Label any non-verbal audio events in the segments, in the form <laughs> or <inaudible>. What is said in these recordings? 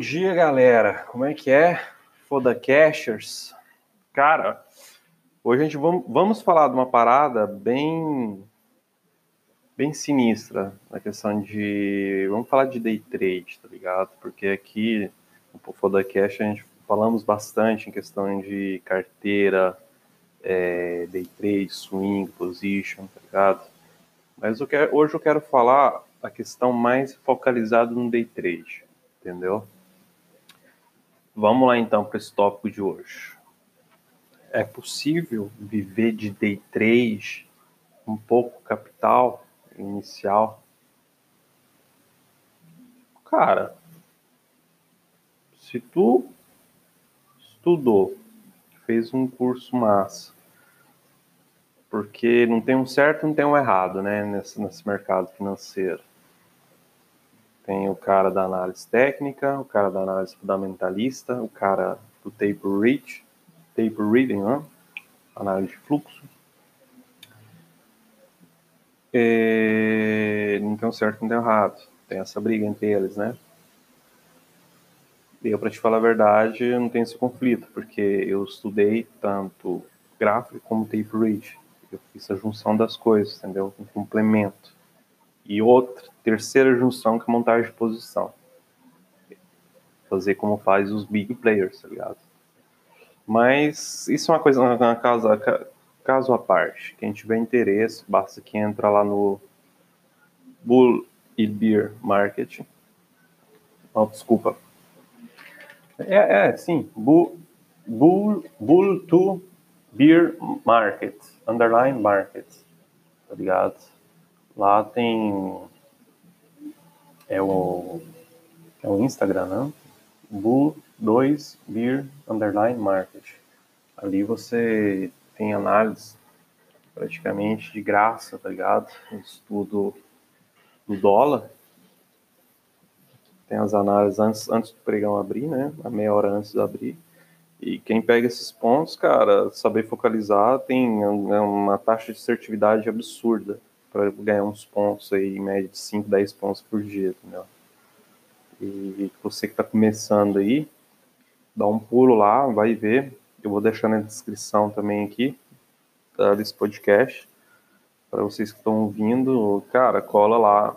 dia, galera. Como é que é? Foda Cashers. Cara, hoje a gente vamos, vamos falar de uma parada bem bem sinistra na questão de vamos falar de day trade, tá ligado? Porque aqui no Foda Cash a gente falamos bastante em questão de carteira, é, day trade, swing, position, tá ligado? Mas eu quero, hoje eu quero falar a questão mais focalizada no day trade, entendeu? Vamos lá então para esse tópico de hoje. É possível viver de day trade com pouco capital inicial? Cara, se tu estudou, fez um curso massa, porque não tem um certo não tem um errado, né, nesse, nesse mercado financeiro. Tem o cara da análise técnica, o cara da análise fundamentalista, o cara do tape read, tape reading, né? análise de fluxo. E não tem um certo não tem um errado. Tem essa briga entre eles, né? E eu, para te falar a verdade, não tenho esse conflito, porque eu estudei tanto gráfico como tape read. Eu fiz a junção das coisas, entendeu? Um complemento. E outra, terceira junção, que é montagem de posição. Fazer como faz os big players, tá ligado? Mas isso é uma coisa, uma caso, caso à parte. Quem tiver interesse, basta que entra lá no Bull e Beer Market. Oh, desculpa. É, é sim. Bull, Bull, Bull to Beer Market. Underline Market. Tá ligado? Lá tem. É o. É o Instagram, né? Bull 2 Beer Underline Market. Ali você tem análise praticamente de graça, tá ligado? Estudo do dólar. Tem as análises antes, antes do pregão abrir, né? A meia hora antes de abrir. E quem pega esses pontos, cara, saber focalizar, tem uma taxa de assertividade absurda para ganhar uns pontos aí, em média de 5, 10 pontos por dia, entendeu? E você que está começando aí, dá um pulo lá, vai ver. Eu vou deixar na descrição também aqui tá, desse podcast para vocês que estão ouvindo, cara, cola lá,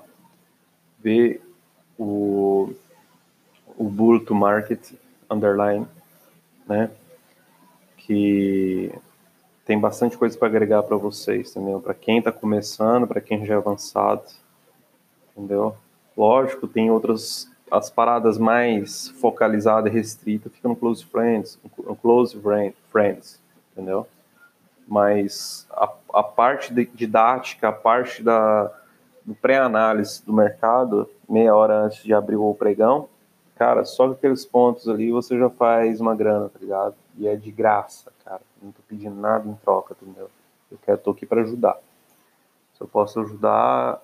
vê o o Bull to Market underline, né? Que tem bastante coisa para agregar para vocês, entendeu? Para quem está começando, para quem já é avançado, entendeu? Lógico, tem outras as paradas mais focalizadas e restritas ficam no close friends, no close friends, entendeu? Mas a, a parte didática, a parte da pré-análise do mercado, meia hora antes de abrir o pregão, cara, só aqueles pontos ali você já faz uma grana, tá ligado? E é de graça, cara. Não tô pedindo nada em troca, entendeu? Eu quero, tô aqui para ajudar. Se eu posso ajudar,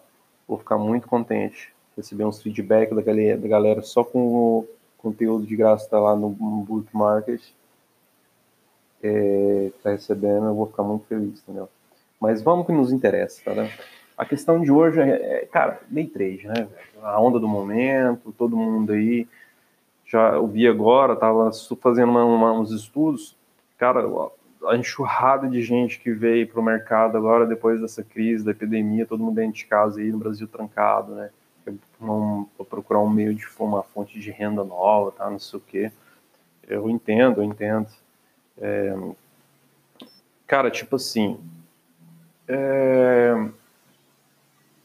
vou ficar muito contente. Receber uns feedback da galera, da galera só com o conteúdo de graça tá lá no, no Boot Market. É, tá recebendo, eu vou ficar muito feliz, entendeu? Mas vamos que nos interessa, tá? Né? A questão de hoje é, é, cara, day trade, né? A onda do momento, todo mundo aí. Já ouvi agora, tava fazendo uma, uma, uns estudos, cara, a enxurrada de gente que veio para o mercado agora depois dessa crise, da epidemia, todo mundo dentro de casa aí no Brasil trancado, né? Para procurar um meio de uma fonte de renda nova, tá? Não sei o quê. Eu entendo, eu entendo. É... Cara, tipo assim, é...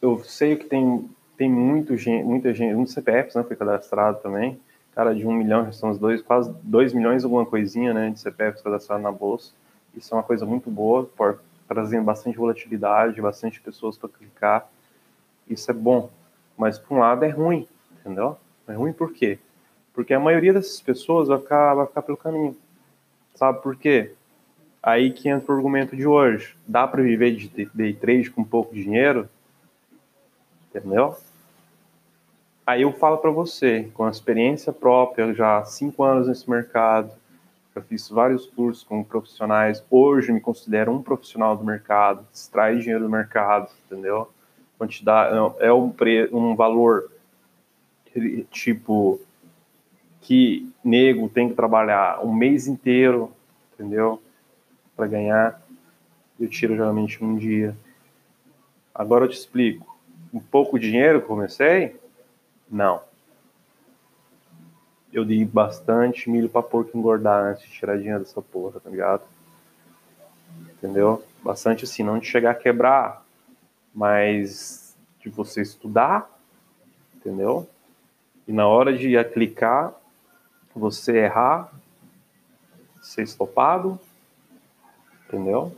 eu sei que tem, tem muito gente, muita gente, muitos CPFs, né? Foi cadastrado também. Cara, de um milhão, já são os dois, quase dois milhões, alguma coisinha, né? De CPFs cadastrados na bolsa isso é uma coisa muito boa, por, trazendo bastante volatilidade, bastante pessoas para clicar. Isso é bom. Mas, por um lado, é ruim, entendeu? É ruim por quê? Porque a maioria dessas pessoas vai ficar, vai ficar pelo caminho. Sabe por quê? Aí que entra o argumento de hoje. Dá para viver de day trade com pouco dinheiro? Entendeu? Aí eu falo para você, com a experiência própria, já há cinco anos nesse mercado, já fiz vários cursos com profissionais. Hoje me considero um profissional do mercado, extrai dinheiro do mercado, entendeu? Quantidade é um, um valor tipo que nego tem que trabalhar um mês inteiro, entendeu? Para ganhar. Eu tiro geralmente um dia. Agora eu te explico. Um pouco dinheiro que comecei? Não. Eu dei bastante milho para porco engordar antes de tirar dinheiro dessa porra, tá ligado? Entendeu? Bastante assim, não de chegar a quebrar, mas de você estudar, entendeu? E na hora de clicar, você errar, ser estopado, entendeu?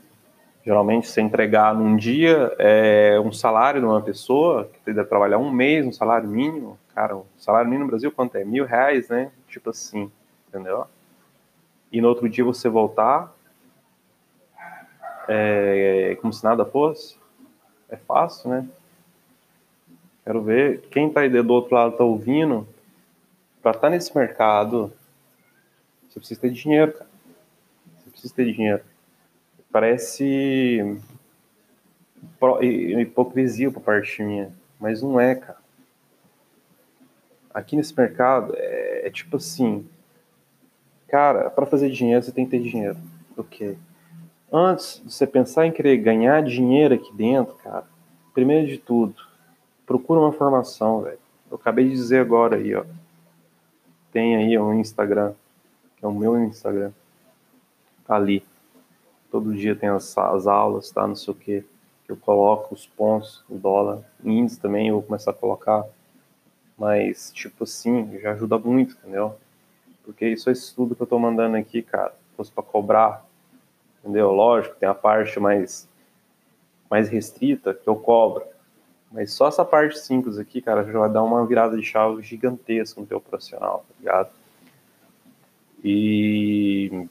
Geralmente, se entregar num dia é um salário de uma pessoa que deve trabalhar um mês, um salário mínimo. Cara, o salário mínimo no Brasil quanto é? Mil reais, né? Tipo assim, entendeu? E no outro dia você voltar é, como se nada fosse. É fácil, né? Quero ver quem tá aí do outro lado tá ouvindo. Para estar tá nesse mercado, você precisa ter dinheiro, cara. Você precisa ter dinheiro. Parece hipocrisia por parte minha, mas não é, cara. Aqui nesse mercado é, é tipo assim, cara, para fazer dinheiro você tem que ter dinheiro. Ok. Antes de você pensar em querer ganhar dinheiro aqui dentro, cara, primeiro de tudo, procura uma formação, velho. Eu acabei de dizer agora aí, ó. Tem aí um Instagram, que é o meu Instagram. Tá ali. Todo dia tem as, as aulas, tá? Não sei o que. Eu coloco os pontos, o dólar, índice também, eu vou começar a colocar. Mas, tipo assim, já ajuda muito, entendeu? Porque isso é estudo que eu tô mandando aqui, cara. Se fosse pra cobrar, entendeu? Lógico, tem a parte mais, mais restrita que eu cobro. Mas só essa parte simples aqui, cara, já vai dar uma virada de chave gigantesca no teu profissional, tá ligado? E,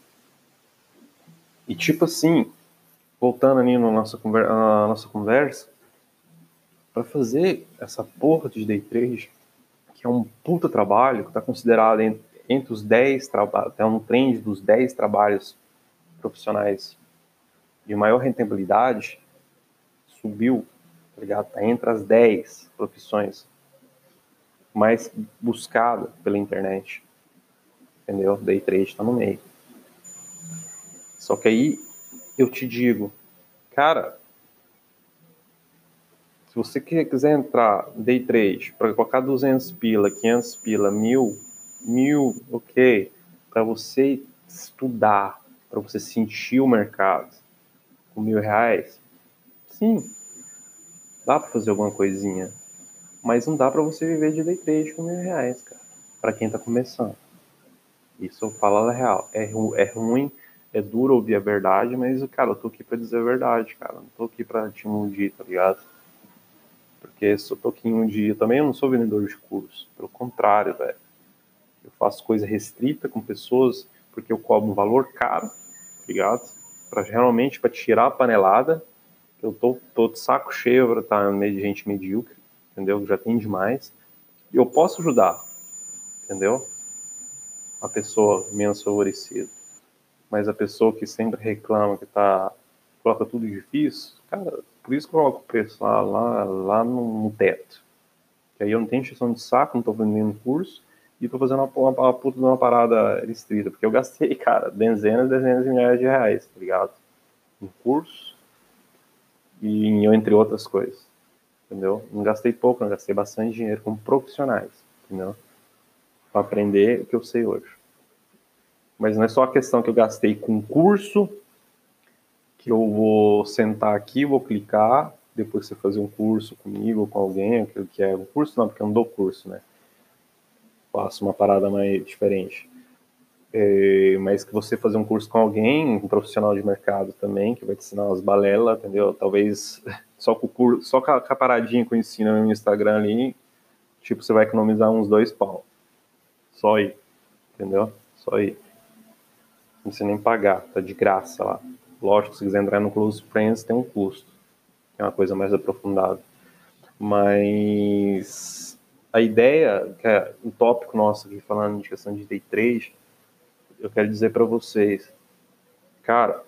e tipo assim, voltando ali na nossa, conversa, na nossa conversa, para fazer essa porra de day trade, que é um puta trabalho, que está considerado entre, entre os 10 trabalhos, é um trend dos 10 trabalhos profissionais de maior rentabilidade, subiu, tá ligado? Tá entre as 10 profissões mais buscadas pela internet entendeu? Day trade está no meio. Só que aí eu te digo, cara, se você quiser entrar day trade para colocar 200 pila, 500 pila, mil, mil, ok, para você estudar, para você sentir o mercado com mil reais, sim, dá para fazer alguma coisinha, mas não dá para você viver de day trade com mil reais, cara, para quem está começando. Isso fala a real. É, é ruim, é duro ouvir a verdade, mas, cara, eu tô aqui pra dizer a verdade, cara. Não tô aqui pra te iludir, tá ligado? Porque aqui um dia também, eu não sou vendedor de curso. Pelo contrário, velho. Eu faço coisa restrita com pessoas porque eu cobro um valor caro, tá ligado? Pra, realmente para tirar a panelada. Eu tô, tô de saco cheio pra estar tá meio de gente medíocre, entendeu? Já tem demais. Eu posso ajudar, entendeu? a pessoa menos favorecida. Mas a pessoa que sempre reclama, que tá, coloca tudo difícil, cara, por isso que eu coloco o preço lá, lá, lá no, no teto. Que aí eu não tenho exceção de saco, não tô vendendo curso, e tô fazendo uma, uma, uma puta de uma parada restrita, porque eu gastei, <laughs> cara, dezenas, dezenas de milhares de reais, tá ligado? Em curso e em, entre outras coisas, entendeu? Não gastei pouco, não gastei bastante dinheiro como profissionais, entendeu? Para aprender o que eu sei hoje. Mas não é só a questão que eu gastei com curso, que eu vou sentar aqui, vou clicar, depois você fazer um curso comigo com alguém, que é um curso, não, porque eu não dou curso, né? Faço uma parada mais diferente. É, mas que você fazer um curso com alguém, um profissional de mercado também, que vai te ensinar umas balelas, entendeu? Talvez <laughs> só com o curso, só a, com a paradinha que eu ensino no Instagram ali, tipo, você vai economizar uns dois pau. Só aí, entendeu? Só aí não precisa nem pagar, tá de graça lá. Lógico, se quiser entrar no Close Friends tem um custo, é uma coisa mais aprofundada. Mas a ideia, que é um tópico nosso aqui falando de questão de day trade, eu quero dizer para vocês, cara,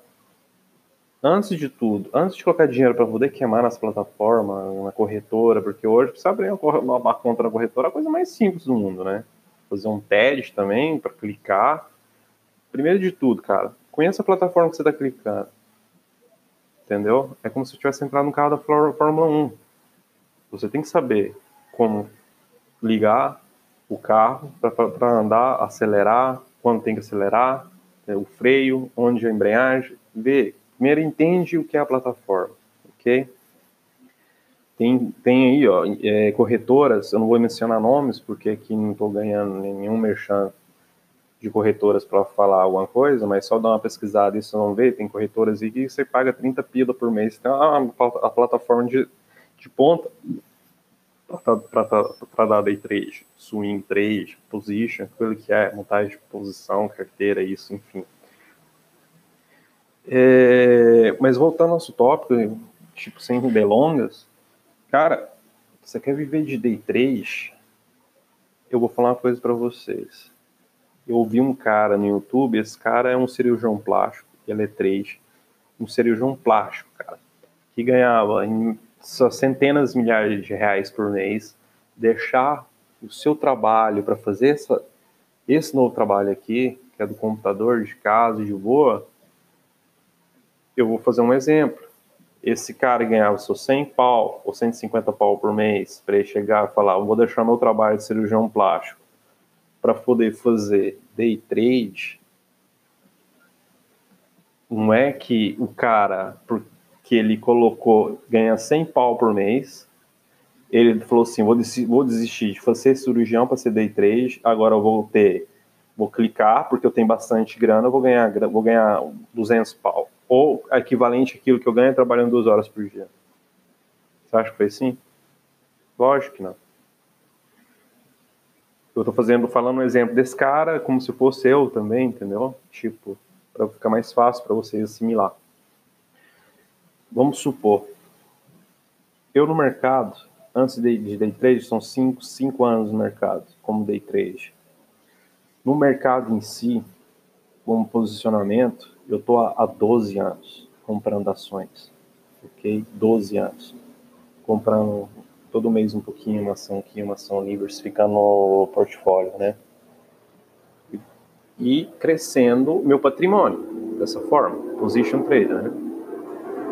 antes de tudo, antes de colocar dinheiro para poder queimar nas plataformas, na corretora, porque hoje precisa abrir uma, uma conta na corretora é a coisa mais simples do mundo, né? fazer um TED também para clicar. Primeiro de tudo, cara, conheça a plataforma que você está clicando. Entendeu? É como se você tivesse entrado no carro da Fórmula 1. Você tem que saber como ligar o carro para andar, acelerar, quando tem que acelerar, é, o freio, onde a embreagem, ver. Primeiro entende o que é a plataforma, ok? Tem, tem aí, ó, é, corretoras, eu não vou mencionar nomes, porque aqui não estou ganhando nenhum merchan de corretoras para falar alguma coisa, mas só dar uma pesquisada e você não vê, tem corretoras aí que você paga 30 pila por mês, tem uma, a plataforma de, de ponta para dar day trade, swing trade, position, aquilo que é montagem de posição, carteira, isso, enfim. É, mas voltando ao nosso tópico, tipo, sem delongas, cara, você quer viver de day trade? Eu vou falar uma coisa para vocês. Eu ouvi um cara no YouTube, esse cara é um cirurgião plástico, ele é trade, um cirurgião plástico, cara, que ganhava em centenas de milhares de reais por mês, deixar o seu trabalho para fazer essa, esse novo trabalho aqui, que é do computador, de casa, de boa, eu vou fazer um exemplo. Esse cara ganhava só 100 pau ou 150 pau por mês para ele chegar e falar: vou deixar meu trabalho de cirurgião plástico para poder fazer day trade. Não é que o cara, que ele colocou ganha 100 pau por mês. Ele falou assim: vou, desistir, vou desistir de fazer cirurgião para ser day trade, agora eu vou ter, vou clicar, porque eu tenho bastante grana, eu vou ganhar, vou ganhar 200 pau. Ou equivalente àquilo que eu ganho trabalhando duas horas por dia. Você acha que foi assim? Lógico que não. Eu estou fazendo, falando um exemplo desse cara como se fosse eu também, entendeu? Tipo, para ficar mais fácil para vocês assimilar. Vamos supor, eu no mercado, antes de, de day trade, são 5 cinco, anos no mercado como day trade. No mercado em si, como posicionamento, eu estou há 12 anos comprando ações, ok? 12 anos. Comprando todo mês um pouquinho, uma ação aqui, uma ação ali, diversificando o portfólio, né? E crescendo meu patrimônio dessa forma, position trader, né?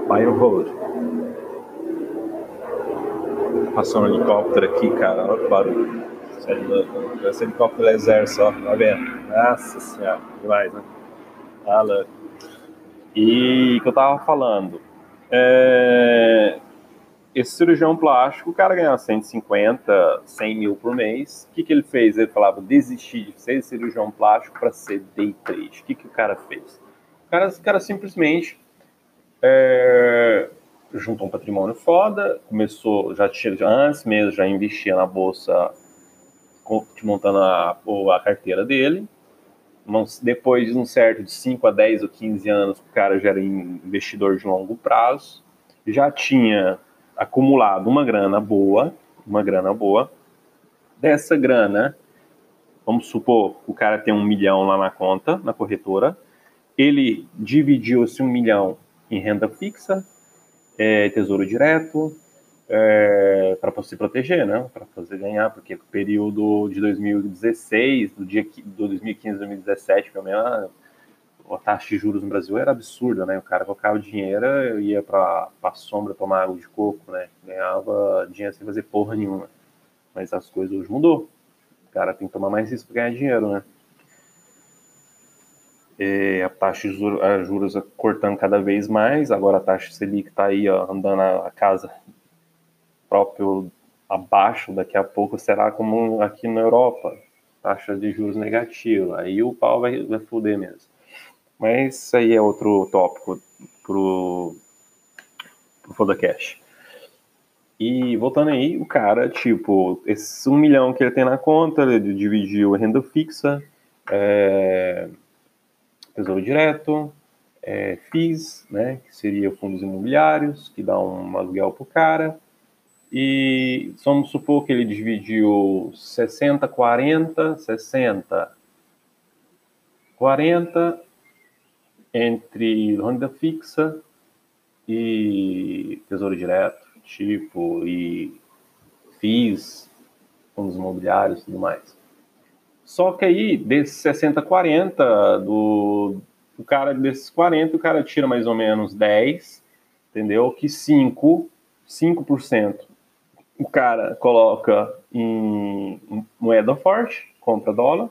Buy and hold. Passou um helicóptero aqui, cara. Olha o barulho. Esse helicóptero do exército, ó. Tá vendo? Nossa senhora. Demais, né? Ah, louco. E que eu tava falando. É... Esse cirurgião plástico, o cara ganhava 150, 100 mil por mês. O que, que ele fez? Ele falava desistir de ser cirurgião plástico para ser day trade. O que, que o cara fez? O cara, o cara simplesmente é, juntou um patrimônio foda, começou, já tinha, antes mesmo, já investia na bolsa, montando a, a carteira dele. Depois de um certo de 5 a 10 ou 15 anos, o cara já era investidor de longo prazo, já tinha acumulado uma grana boa, uma grana boa. Dessa grana, vamos supor, o cara tem um milhão lá na conta, na corretora, ele dividiu esse um milhão em renda fixa, é, tesouro direto, é, para se proteger, né? Para fazer ganhar, porque o período de 2016, do dia do 2015 2017, pelo menos, a taxa de juros no Brasil era absurda, né? O cara colocava dinheiro ia para a sombra tomar água de coco, né? Ganhava dinheiro sem fazer porra nenhuma. Mas as coisas hoje mudou. O cara tem que tomar mais risco para ganhar dinheiro, né? é, a taxa de juros, cortando cada vez mais, agora a taxa Selic está aí ó, andando a, casa próprio abaixo, daqui a pouco será como aqui na Europa, taxa de juros negativa, aí o pau vai, vai foder mesmo. Mas isso aí é outro tópico pro, pro Fodacast. E voltando aí, o cara, tipo, esse um milhão que ele tem na conta, ele dividiu a renda fixa, é, Tesouro Direto, é, FIIs, né, que seria fundos imobiliários, que dá um aluguel para o cara, e vamos supor que ele dividiu 60, 40, 60, 40 entre renda fixa e tesouro direto, tipo, e FIIs, fundos imobiliários e tudo mais. Só que aí, desses 60, 40, do, o cara desses 40, o cara tira mais ou menos 10, entendeu? Que 5, 5% o cara coloca em moeda forte, compra dólar,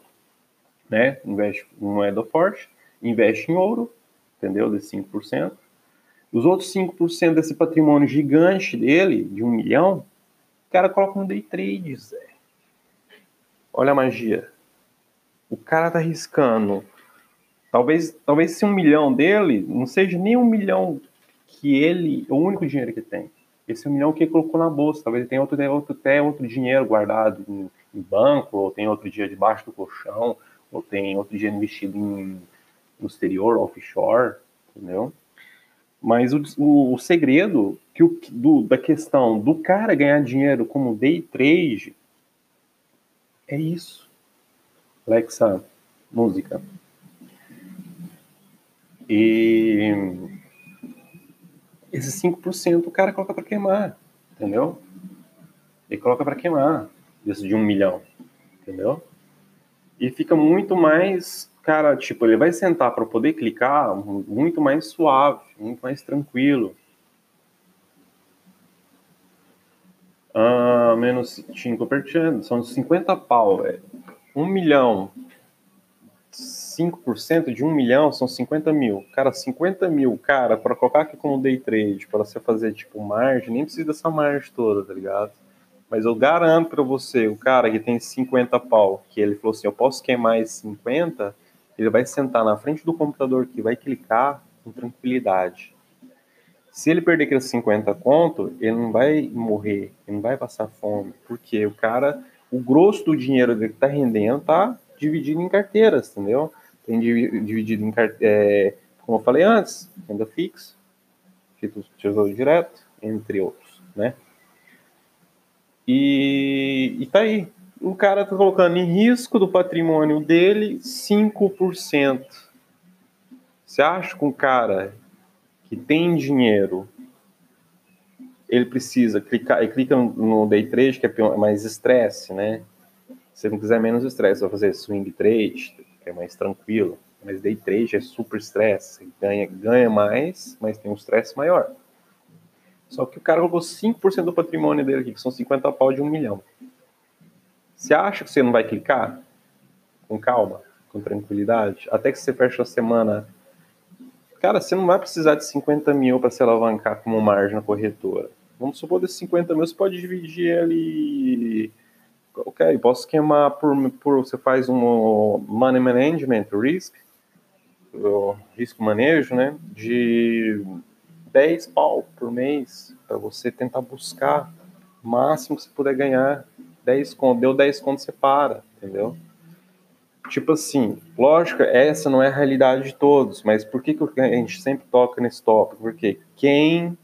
né? Investe em moeda forte, investe em ouro, entendeu? De 5%. Os outros 5% desse patrimônio gigante dele, de um milhão, o cara coloca no day trade, Zé. Olha a magia. O cara tá arriscando. Talvez, talvez esse um milhão dele não seja nem um milhão que ele, o único dinheiro que tem. Esse um milhão que ele colocou na bolsa. Talvez ele tenha outro, outro, até outro dinheiro guardado em, em, banco, ou tem outro dinheiro debaixo do colchão, ou tem outro dinheiro investido em, no exterior, offshore, entendeu? Mas o, o, o segredo que o, do, da questão do cara ganhar dinheiro como day trade é isso. Alexa, música. E esses 5% o cara coloca para queimar, entendeu? Ele coloca para queimar, isso de um milhão, entendeu? E fica muito mais, cara, tipo, ele vai sentar para poder clicar muito mais suave, muito mais tranquilo. Ah, menos 5%, são 50 pau, velho. Um milhão, 5% de um milhão são 50 mil. Cara, 50 mil, cara, para colocar aqui como day trade, para você fazer tipo margem, nem precisa dessa margem toda, tá ligado? Mas eu garanto para você, o cara que tem 50 pau, que ele falou assim, eu posso queimar esses 50, ele vai sentar na frente do computador que vai clicar com tranquilidade. Se ele perder aqueles 50 conto, ele não vai morrer, ele não vai passar fome, porque o cara o grosso do dinheiro dele que está rendendo está dividido em carteiras, entendeu? Tem dividido em, é, como eu falei antes, renda fixa, tesouro direto, entre outros, né? E, e tá aí. O cara está colocando em risco do patrimônio dele 5%. Você acha que um cara que tem dinheiro ele precisa clicar, ele clica no day trade, que é mais estresse, né? Se não quiser menos estresse, vai fazer swing trade, que é mais tranquilo. Mas day trade é super estresse, ganha, ganha mais, mas tem um estresse maior. Só que o cara colocou 5% do patrimônio dele aqui, que são 50 pau de um milhão. Você acha que você não vai clicar? Com calma, com tranquilidade, até que você fecha a semana. Cara, você não vai precisar de 50 mil para se alavancar como margem na corretora. Vamos supor desses 50 mil, você pode dividir ele. Ok, posso queimar por, por. Você faz um money management, risk, risco manejo, né? De 10 pau por mês, para você tentar buscar o máximo que você puder ganhar. 10 conto, deu 10 conto, você para, entendeu? Tipo assim, lógico, essa não é a realidade de todos, mas por que, que a gente sempre toca nesse tópico? Porque quem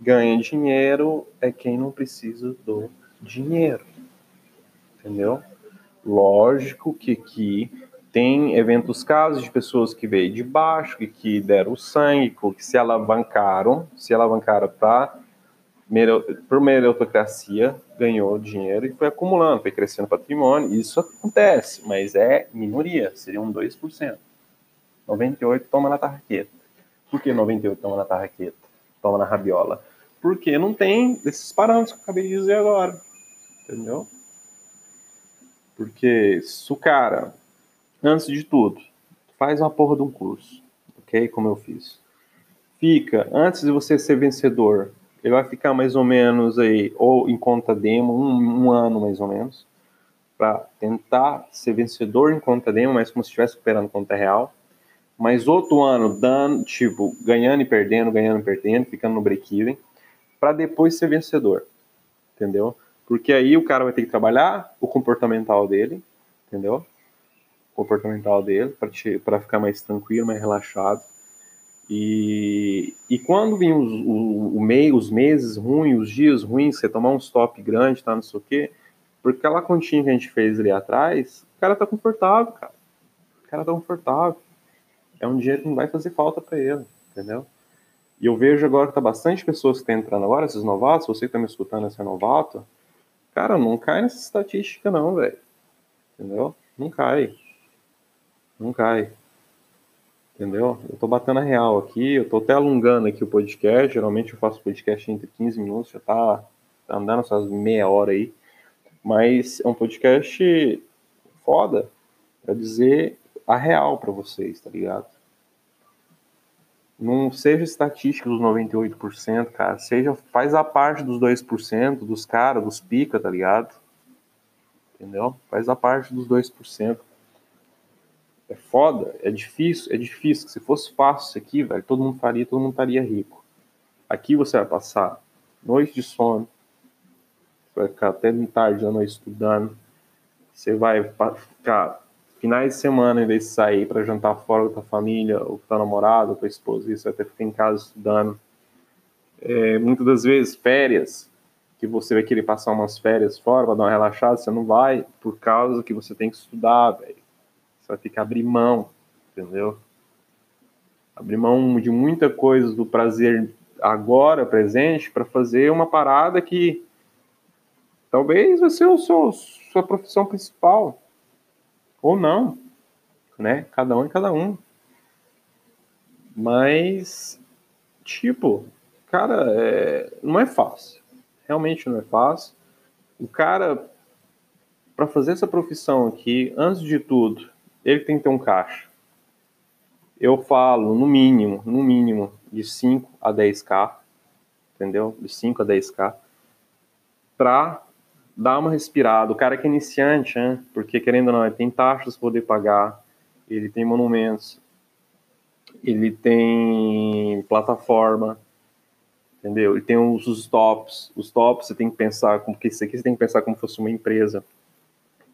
ganha dinheiro é quem não precisa do dinheiro. Entendeu? Lógico que aqui tem eventos casos de pessoas que veio de baixo, que, que deram sangue, que se alavancaram, se alavancaram para por meritocracia, ganhou dinheiro e foi acumulando, foi crescendo patrimônio. Isso acontece, mas é minoria, seria um 2%. 98 toma na tarraqueta. Por que 98 toma na tarraqueta? Toma na rabiola? Porque não tem esses parâmetros que eu acabei de dizer agora. Entendeu? Porque se o cara, antes de tudo, faz uma porra de um curso, ok? Como eu fiz. Fica, antes de você ser vencedor, ele vai ficar mais ou menos aí, ou em conta demo, um, um ano mais ou menos, para tentar ser vencedor em conta demo, mas como se estivesse superando conta real. Mais outro ano dando, tipo, ganhando e perdendo, ganhando e perdendo, ficando no break-even para depois ser vencedor, entendeu? Porque aí o cara vai ter que trabalhar o comportamental dele, entendeu? O comportamental dele para ficar mais tranquilo, mais relaxado. E, e quando vem os, o, o meio, os meses ruins, os dias ruins, você tomar um stop grande, tá, não sei o quê, porque aquela continha que a gente fez ali atrás, o cara tá confortável, cara. O cara tá confortável. É um dinheiro que não vai fazer falta para ele, entendeu? E eu vejo agora que tá bastante pessoas que estão entrando agora, esses novatos, você que está me escutando, esse novato, cara, não cai nessa estatística não, velho. Entendeu? Não cai. Não cai. Entendeu? Eu tô batendo a real aqui, eu tô até alongando aqui o podcast. Geralmente eu faço podcast entre 15 minutos, já tá, tá andando essas meia hora aí. Mas é um podcast foda pra dizer a real para vocês, tá ligado? Não seja estatística dos 98%, cara. Seja, faz a parte dos 2%, dos caras, dos pica, tá ligado? Entendeu? Faz a parte dos 2%. É foda, é difícil, é difícil. Se fosse fácil isso aqui, velho, todo mundo faria, todo mundo estaria rico. Aqui você vai passar noite de sono, você vai ficar até tarde da noite estudando, você vai ficar finais de semana, em vez de sair para jantar fora com a família, ou com tua namorada, ou com a esposa, isso vai ficar em casa estudando. É, muitas das vezes, férias, que você vai querer passar umas férias fora para dar uma relaxada, você não vai, por causa que você tem que estudar, velho. Você vai ter que abrir mão, entendeu? Abrir mão de muita coisa do prazer agora, presente, para fazer uma parada que talvez vai ser o seu, sua profissão principal ou não, né? Cada um é cada um. Mas, tipo, cara, é, não é fácil. Realmente não é fácil. O cara, para fazer essa profissão aqui, antes de tudo, ele tem que ter um caixa. Eu falo, no mínimo, no mínimo, de 5 a 10k, entendeu? De 5 a 10k, para dá uma respirada. O cara que é iniciante, né? porque querendo ou não, ele tem taxas para poder pagar, ele tem monumentos, ele tem plataforma, entendeu? Ele tem os, os tops. Os tops você tem que pensar como que isso aqui você tem que pensar como se fosse uma empresa.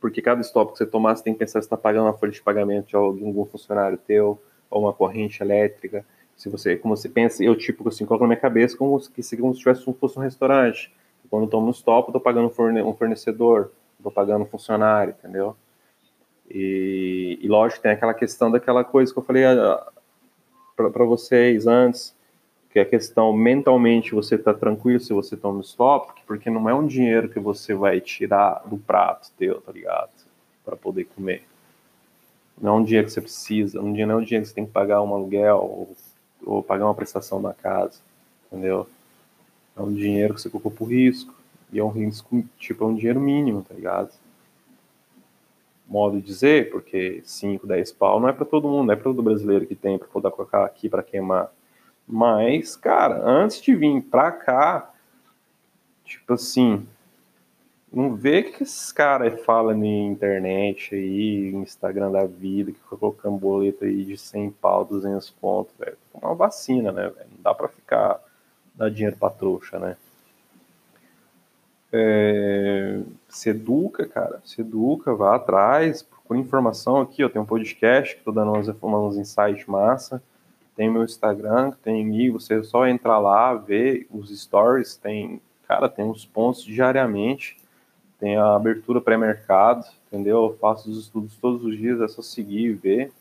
Porque cada stop que você tomar, você tem que pensar se está pagando uma folha de pagamento de algum funcionário teu, ou uma corrente elétrica. Se você, como você pensa, eu tipo assim, coloco na minha cabeça como se, como se tivesse, fosse um restaurante quando tomo um stop, eu tô pagando um fornecedor, tô pagando um funcionário, entendeu? E, e lógico, tem aquela questão daquela coisa que eu falei ah, para vocês antes, que é a questão mentalmente você tá tranquilo se você toma stop, porque não é um dinheiro que você vai tirar do prato teu, tá ligado? Para poder comer. Não é um dinheiro que você precisa, não é um dinheiro que você tem que pagar um aluguel ou, ou pagar uma prestação da casa, entendeu? É um dinheiro que você colocou por risco. E é um risco, tipo, é um dinheiro mínimo, tá ligado? Modo de dizer, porque 5, 10 pau não é para todo mundo, não é para todo brasileiro que tem para poder colocar aqui para queimar. Mas, cara, antes de vir pra cá, tipo assim, não vê o que esses caras falam na internet aí, Instagram da vida, que ficam colocando boleto aí de 100 pau, 200 pontos, velho. É uma vacina, né, velho? Não dá pra ficar dar dinheiro pra trouxa, né? É, se educa, cara, se educa, vá atrás, procura informação aqui, eu tenho um podcast que tô dando umas, uns insights massa, tem meu Instagram, tem aí, você só entrar lá, ver os stories, tem, cara, tem uns pontos diariamente, tem a abertura pré-mercado, entendeu? Eu faço os estudos todos os dias, é só seguir e ver,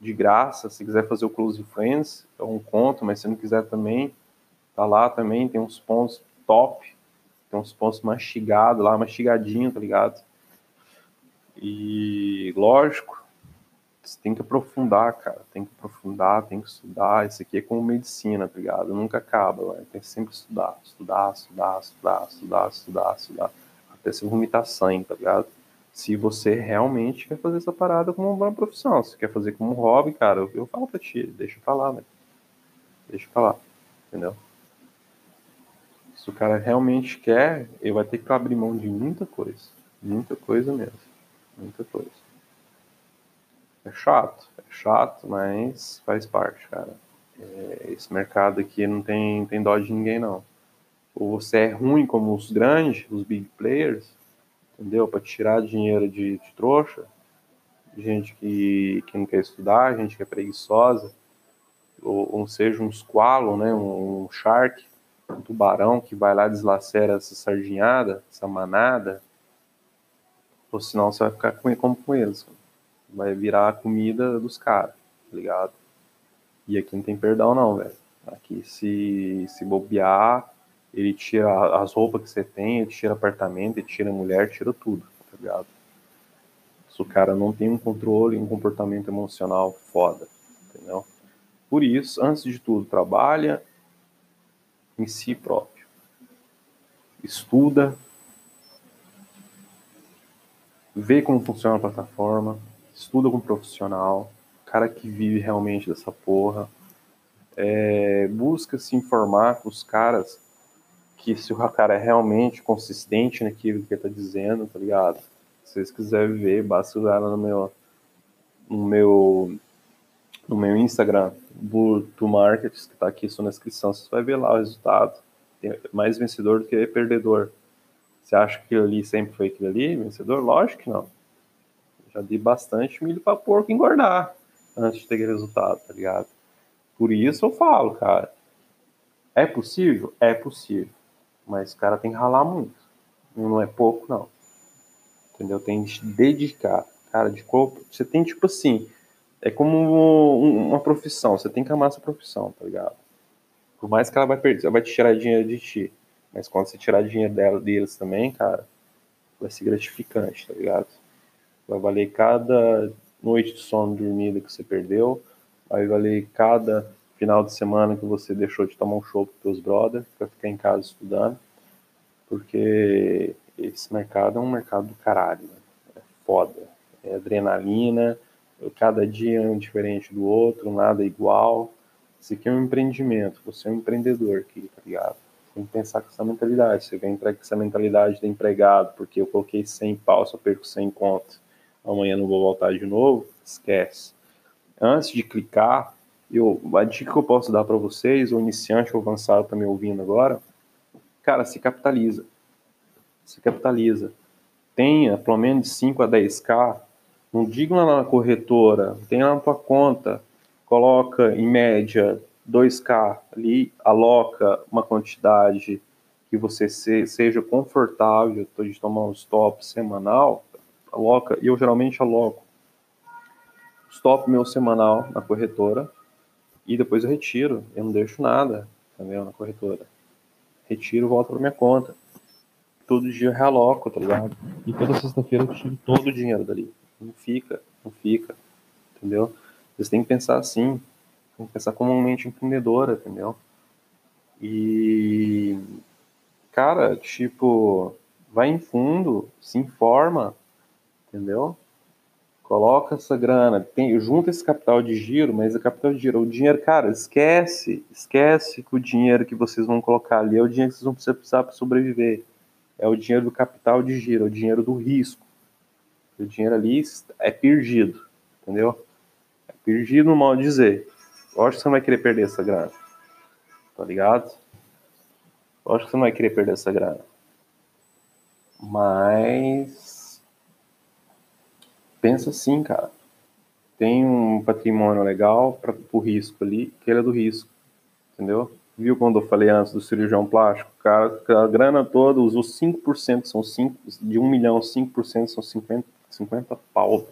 de graça, se quiser fazer o Close Friends, é um conto, mas se não quiser também, Tá lá também, tem uns pontos top, tem uns pontos mastigados lá, mastigadinho, tá ligado? E lógico, você tem que aprofundar, cara, tem que aprofundar, tem que estudar. Isso aqui é como medicina, tá ligado? Nunca acaba, véio. tem que sempre estudar, estudar, estudar, estudar, estudar, estudar, estudar, até você vomitar sangue, tá ligado? Se você realmente quer fazer essa parada como uma profissão, se quer fazer como um hobby, cara, eu, eu falo pra ti, deixa eu falar, velho. Deixa eu falar, entendeu? Se o cara realmente quer, ele vai ter que abrir mão de muita coisa. Muita coisa mesmo. Muita coisa. É chato, é chato, mas faz parte, cara. É, esse mercado aqui não tem, tem dó de ninguém, não. Ou você é ruim como os grandes, os big players, entendeu? Para tirar dinheiro de, de trouxa, gente que, que não quer estudar, gente que é preguiçosa, ou, ou seja, um squalo, né? um, um shark, um tubarão que vai lá deslacera essa sardinhada, essa manada, ou senão você vai ficar com, como com eles. Vai virar a comida dos caras, tá ligado? E aqui não tem perdão não, velho. Aqui se, se bobear, ele tira as roupas que você tem, ele tira apartamento, ele tira mulher, tira tudo, tá ligado? Se o cara não tem um controle, um comportamento emocional foda, entendeu? Por isso, antes de tudo, trabalha em si próprio. Estuda, vê como funciona a plataforma, estuda com um profissional, cara que vive realmente dessa porra, é, busca se informar com os caras que se o cara é realmente consistente naquilo que ele tá dizendo, tá ligado? Se vocês quiserem ver, basta lá no meu no meu no meu Instagram, Burto Markets, que tá aqui só na descrição, você vai ver lá o resultado. Tem mais vencedor do que perdedor. Você acha que aquilo ali sempre foi aquilo ali, vencedor? Lógico que não. Já dei bastante milho para porco engordar antes de ter resultado, tá ligado? Por isso eu falo, cara. É possível? É possível. Mas o cara tem que ralar muito. Não é pouco, não. Entendeu? Tem que dedicar. Cara, de corpo. Você tem, tipo assim. É como uma profissão. Você tem que amar essa profissão, tá ligado? Por mais que ela vai perder, ela vai te tirar dinheiro de ti. Mas quando você tirar dinheiro dela, deles também, cara, vai ser gratificante, tá ligado? Vai cada noite de sono dormida que você perdeu, vai valer cada final de semana que você deixou de tomar um show com teus brothers para ficar em casa estudando, porque esse mercado é um mercado do caralho, né? é foda, é adrenalina, cada dia é um diferente do outro, nada é igual. Isso aqui é um empreendimento, você é um empreendedor aqui, tá ligado? tem que pensar com essa mentalidade. Você vem com essa mentalidade de empregado, porque eu coloquei 100 pau, só perco 100 contas, amanhã não vou voltar de novo, esquece. Antes de clicar, eu, a dica que eu posso dar para vocês, o iniciante ou avançado tá me ouvindo agora, cara, se capitaliza. Se capitaliza. Tenha pelo menos de 5 a 10k. Não diga lá na corretora, tenha lá na tua conta, coloca em média 2K ali, aloca uma quantidade que você se, seja confortável de tomar um stop semanal, aloca, e eu geralmente aloco stop meu semanal na corretora e depois eu retiro, eu não deixo nada, entendeu, na corretora. Retiro, volta para minha conta. Todo dia eu realoco, tá ligado? E toda sexta-feira eu tiro todo o dinheiro dali. Não fica, não fica, entendeu? Vocês têm que pensar assim, tem que pensar como uma mente empreendedora, entendeu? E, cara, tipo, vai em fundo, se informa, entendeu? Coloca essa grana, tem, junta esse capital de giro, mas o capital de giro, o dinheiro, cara, esquece, esquece que o dinheiro que vocês vão colocar ali é o dinheiro que vocês vão precisar para sobreviver. É o dinheiro do capital de giro, é o dinheiro do risco. O dinheiro ali é perdido, entendeu? É perdido de dizer. Lógico que você não vai querer perder essa grana. Tá ligado? Lógico que você não vai querer perder essa grana. Mas. Pensa assim, cara. Tem um patrimônio legal para o risco ali, que ele é do risco. Entendeu? Viu quando eu falei antes do cirurgião plástico? Cara, a grana toda usou 5%, são 5, de 1 milhão, 5% são 50, 50 pau.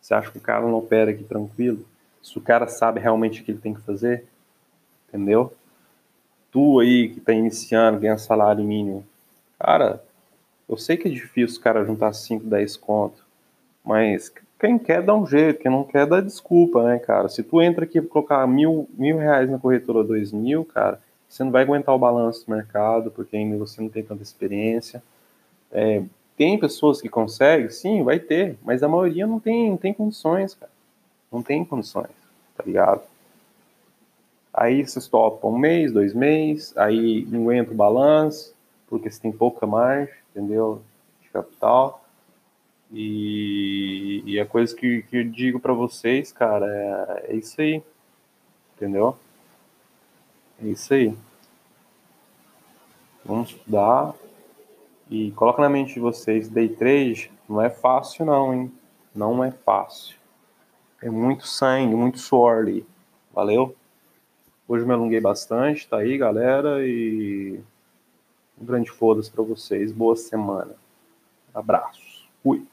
Você acha que o cara não opera aqui tranquilo? se o cara sabe realmente o que ele tem que fazer, entendeu? Tu aí que tá iniciando, ganha salário mínimo, cara, eu sei que é difícil o cara juntar 5, 10 conto, mas quem quer dá um jeito, quem não quer dá desculpa, né, cara? Se tu entra aqui e colocar mil, mil reais na corretora, dois mil, cara, você não vai aguentar o balanço do mercado, porque ainda você não tem tanta experiência. É, tem pessoas que conseguem, sim, vai ter, mas a maioria não tem, não tem condições, cara. Não tem condições, tá ligado? Aí você topa um mês, dois meses, aí não entra o balanço, porque você tem pouca margem, entendeu? De capital. E, e a coisa que, que eu digo para vocês, cara, é, é isso aí, entendeu? É isso aí. Vamos estudar e coloca na mente de vocês, day trade não é fácil não, hein? Não é fácil. É muito sangue, muito suor ali. Valeu? Hoje me alonguei bastante, tá aí, galera, e um grande foda-se pra vocês. Boa semana. Abraços. Fui.